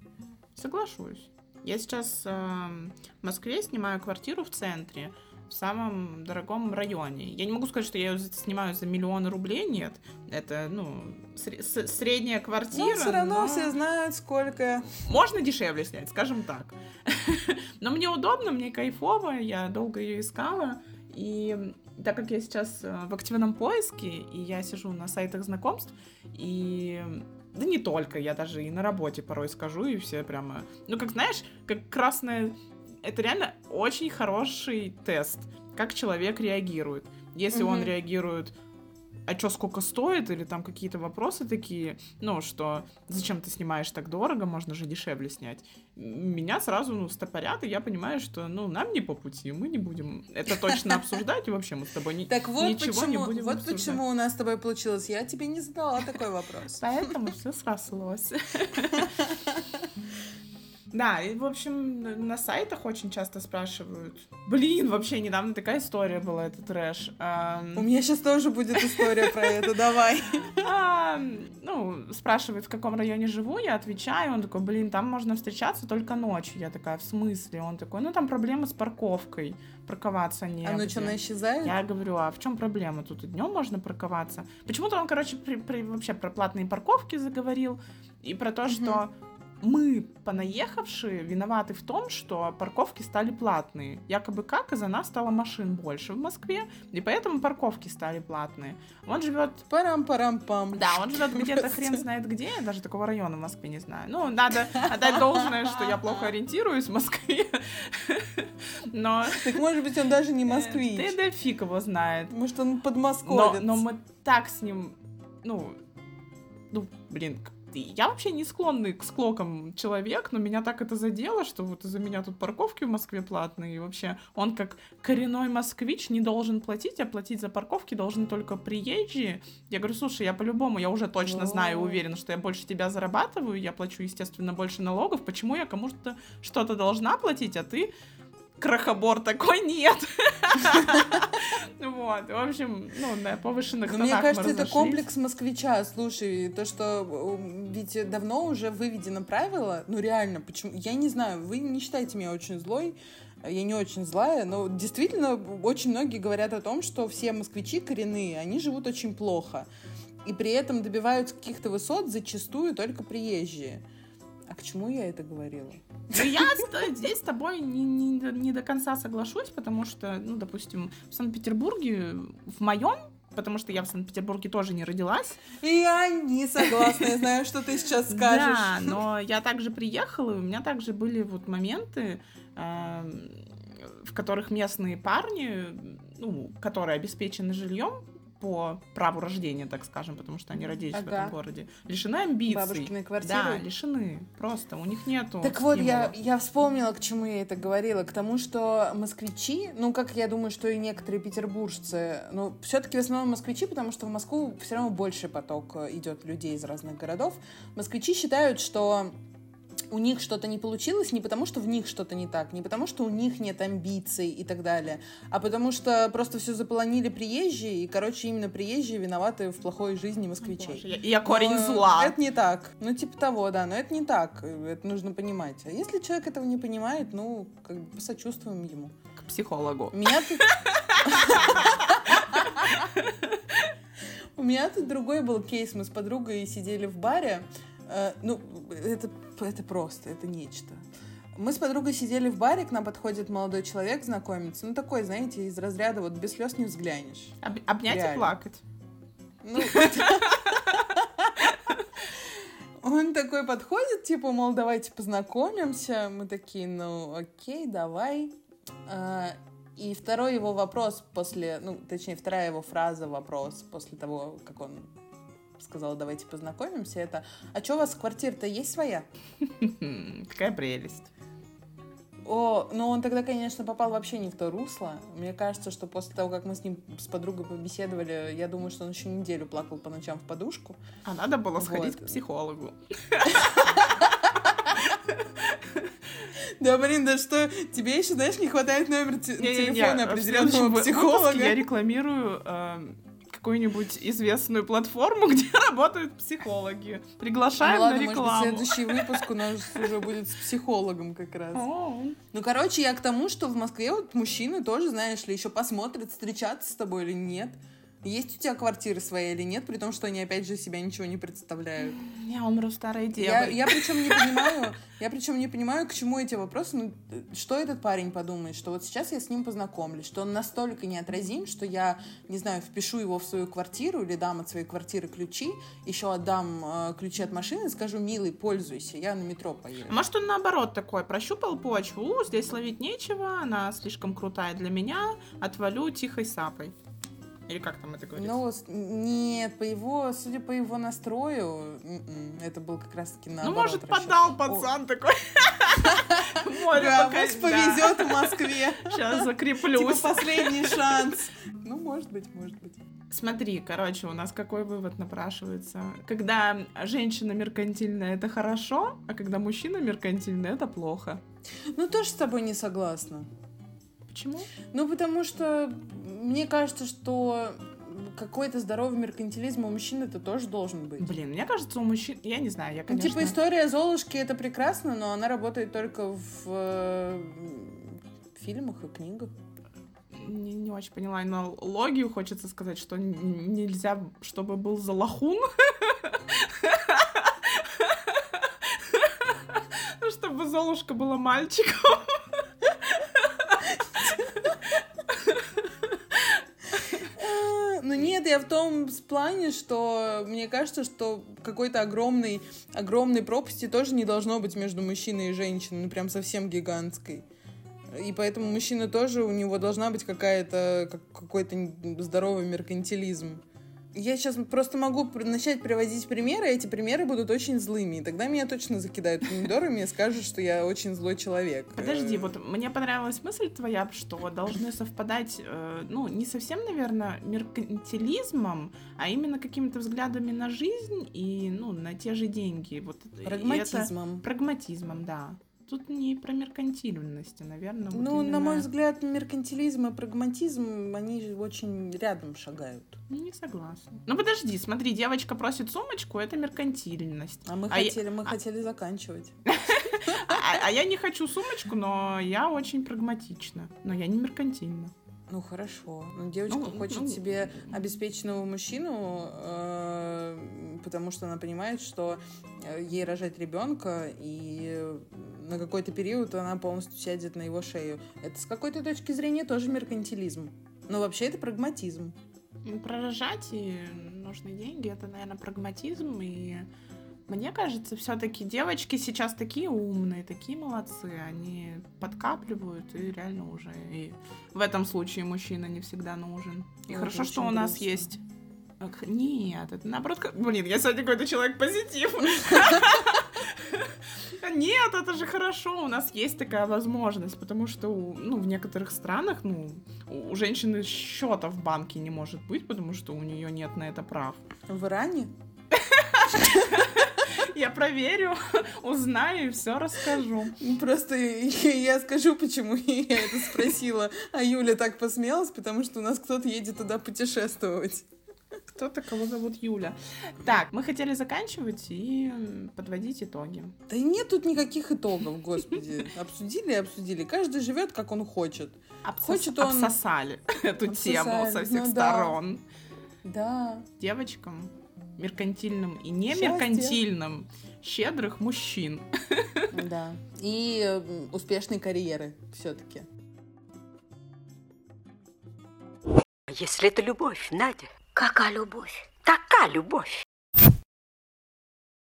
Соглашусь. Я сейчас эм, в Москве снимаю квартиру в центре, в самом дорогом районе. Я не могу сказать, что я ее снимаю за миллион рублей, нет. Это, ну, средняя квартира. Но все равно но все знают, сколько... Можно дешевле снять, скажем так. Но мне удобно, мне кайфово, я долго ее искала. И так как я сейчас э, в активном поиске, и я сижу на сайтах знакомств, и да не только, я даже и на работе порой скажу, и все прямо... Ну, как знаешь, как красная... Это реально очень хороший тест, как человек реагирует. Если он Мгм. реагирует а что, сколько стоит, или там какие-то вопросы такие, ну, что зачем ты снимаешь так дорого, можно же дешевле снять. Меня сразу, ну, стопорят, и я понимаю, что, ну, нам не по пути, мы не будем это точно обсуждать, и вообще мы с тобой ни- Так вот ничего не почему, будем вот обсуждать. почему у нас с тобой получилось. Я тебе не задала такой вопрос. Поэтому все срослось. Да, и, в общем, на сайтах очень часто спрашивают. Блин, вообще недавно такая история была, это трэш. У меня сейчас тоже будет история про это, давай. Ну, спрашивает, в каком районе живу, я отвечаю, он такой, блин, там можно встречаться только ночью. Я такая, в смысле? Он такой, ну, там проблемы с парковкой, парковаться не А ну что, она исчезает? Я говорю, а в чем проблема? Тут и днем можно парковаться. Почему-то он, короче, при- при- вообще про платные парковки заговорил и про то, что мы, понаехавшие, виноваты в том, что парковки стали платные. Якобы как из-за нас стало машин больше в Москве, и поэтому парковки стали платные. Он живет Парам-парам-пам. да, он живет где-то хрен знает где, я даже такого района в Москве не знаю. Ну, надо отдать должное, что я плохо ориентируюсь в Москве. Но Так может быть, он даже не москвич. ты да фиг его знает. Может, он Но, подмосковец. но мы так с ним, ну, ну, блин, я вообще не склонный к склокам человек, но меня так это задело, что вот из-за меня тут парковки в Москве платные, и вообще он как коренной москвич не должен платить, а платить за парковки должны только приезжие. Я говорю, слушай, я по-любому, я уже точно знаю уверена, что я больше тебя зарабатываю, я плачу, естественно, больше налогов, почему я кому-то что-то должна платить, а ты крохобор такой нет. Вот, в общем, ну, на повышенных мне кажется, это комплекс москвича. Слушай, то, что ведь давно уже выведено правило, ну реально, почему? Я не знаю, вы не считаете меня очень злой, я не очень злая, но действительно очень многие говорят о том, что все москвичи коренные, они живут очень плохо. И при этом добиваются каких-то высот зачастую только приезжие. А к чему я это говорила? Ну, я здесь с тобой не, не не до конца соглашусь, потому что, ну, допустим, в Санкт-Петербурге, в моем потому что я в Санкт-Петербурге тоже не родилась. И я не согласна, я знаю, что ты сейчас скажешь. Да, но я также приехала, и у меня также были вот моменты, эм, в которых местные парни, ну, которые обеспечены жильем, по праву рождения, так скажем, потому что они родились в Ага. этом городе, лишены амбиций. Бабушкины квартиры? Да, лишены. Просто у них нету. Так вот, я, я вспомнила, к чему я это говорила. К тому, что москвичи, ну, как я думаю, что и некоторые петербуржцы, ну, все-таки в основном москвичи, потому что в Москву все равно больше поток идет людей из разных городов. Москвичи считают, что у них что-то не получилось не потому, что в них что-то не так, не потому, что у них нет амбиций и так далее, а потому что просто все заполонили приезжие, и, короче, именно приезжие виноваты в плохой жизни москвичей. Боже, я, я корень Но зла. Это не так. Ну, типа того, да, но это не так. Это нужно понимать. А если человек этого не понимает, ну, как бы посочувствуем ему. К психологу. У меня тут... У меня тут другой был кейс. Мы с подругой сидели в баре. Э, Ну, это, это просто, это нечто. Мы с подругой сидели в баре, к нам подходит молодой человек знакомиться. Ну, такой, знаете, из разряда вот без слез не взглянешь. Об- обнять и Реально. плакать. Ну, Он такой подходит, типа, мол, давайте познакомимся. Мы такие, ну, окей, давай. А, И второй его вопрос после, ну, точнее, вторая его фраза, вопрос после того, как он сказал, давайте познакомимся, это, а что у вас квартира-то есть своя? Какая прелесть. О, но он тогда, конечно, попал вообще не в то русло. Мне кажется, что после того, как мы с ним, с подругой побеседовали, я думаю, что он еще неделю плакал по ночам в подушку. А надо было сходить Вот. к психологу. Да, блин, да что, тебе еще, знаешь, не хватает номер телефона определенного психолога. я рекламирую эм, какую-нибудь известную платформу, где работают психологи. Ну Приглашаем ладно, на может быть, рекламу. следующий выпуск у нас уже будет с психологом как раз. О, Ну, короче, я к тому, что в Москве вот мужчины тоже, знаешь ли, еще посмотрят, встречаться с тобой или нет. Есть у тебя квартира своя или нет, при том, что они, опять же, себя ничего не представляют. Я умру старой Я, девой. я причем не понимаю, я причем не понимаю, к чему эти вопросы. Ну, что этот парень подумает, что вот сейчас я с ним познакомлюсь, что он настолько неотразим, что я, не знаю, впишу его в свою квартиру или дам от своей квартиры ключи, еще отдам э, ключи от машины и скажу, милый, пользуйся, я на метро поеду. Может, он наоборот такой, прощупал почву, «У, здесь ловить нечего, она слишком крутая для меня, отвалю тихой сапой. Или как там это говорится? Но с- нет, по его, судя по его настрою, м-м, это был как раз-таки Ну, наоборот. может, поддал пацан такой. Море Да, пусть повезет в Москве. Сейчас Типа закреплюсь. последний шанс. Ну, может быть, может быть. Смотри, короче, у нас какой вывод напрашивается? Когда женщина меркантильная, это хорошо, а когда мужчина меркантильный, это плохо. Ну, тоже с тобой не согласна. Почему? Ну, потому что мне кажется, что какой-то здоровый меркантилизм у мужчин это тоже должен быть. Блин, мне кажется, у мужчин... Я не знаю, я, Ну, конечно... типа история Золушки это прекрасно, но она работает только в э, фильмах и книгах. Не, не очень поняла аналогию. Хочется сказать, что нельзя, чтобы был залахун. Чтобы Золушка была мальчиком. А, Ну нет, я в том плане, что мне кажется, что какой-то огромной, огромной пропасти тоже не должно быть между мужчиной и женщиной, ну прям совсем гигантской. И поэтому мужчина тоже, у него должна быть какая-то, как- какой-то здоровый меркантилизм. Я сейчас просто могу начать приводить примеры, и эти примеры будут очень злыми. И тогда меня точно закидают помидорами и скажут, что я очень злой человек. Подожди, Э, вот мне понравилась мысль твоя, что должны совпадать, э, ну, не совсем, наверное, меркантилизмом, а именно какими-то взглядами на жизнь и, ну, на те же деньги. Вот, это- Прагматизмом. Прагматизмом, да. Тут не про меркантильность, а, наверное, вот Ну, на мой именно- взгляд, меркантилизм и прагматизм, они очень рядом шагают. Не согласна. Ну, подожди, смотри, девочка просит сумочку, это меркантильность. А мы А я- хотели, мы а- хотели заканчивать. А, а я не хочу сумочку, но я очень прагматична. Но я не меркантильна. Ну хорошо. Ну, девочка Ну, хочет ну, себе обеспеченного мужчину, э, потому что она понимает, что э, ей рожать ребенка, и на какой-то период она полностью сядет на его шею. Это с какой-то точки зрения тоже меркантилизм. Но вообще это прагматизм. Пророжать и нужны деньги, это, наверное, прагматизм. И мне кажется, все-таки девочки сейчас такие умные, такие молодцы. Они подкапливают и реально уже. И в этом случае мужчина не всегда нужен. И Ой, хорошо, что у нас грустно. есть. Нет, это наоборот, как- блин, я сегодня какой-то человек позитив. Нет, это же хорошо, у нас есть такая возможность, потому что ну, в некоторых странах ну, у у женщины счета в банке не может быть, потому что у нее нет на это прав. В Иране? Я проверю, узнаю и все расскажу. Просто я скажу, почему я это спросила. А Юля так посмеялась, потому что у нас кто-то едет туда путешествовать. Кто-то, кого зовут Юля. Так, мы хотели заканчивать и подводить итоги. Да и нет тут никаких итогов, господи. Обсудили и обсудили. Каждый живет, как он хочет. Обсос- Хочет он- Обсосали эту тему Обсосали, со всех ну сторон. Да. Девочкам, меркантильным и не меркантильным, щедрых мужчин. Да. И успешной карьеры все-таки. Если это любовь, Надя, Какая любовь? такая любовь.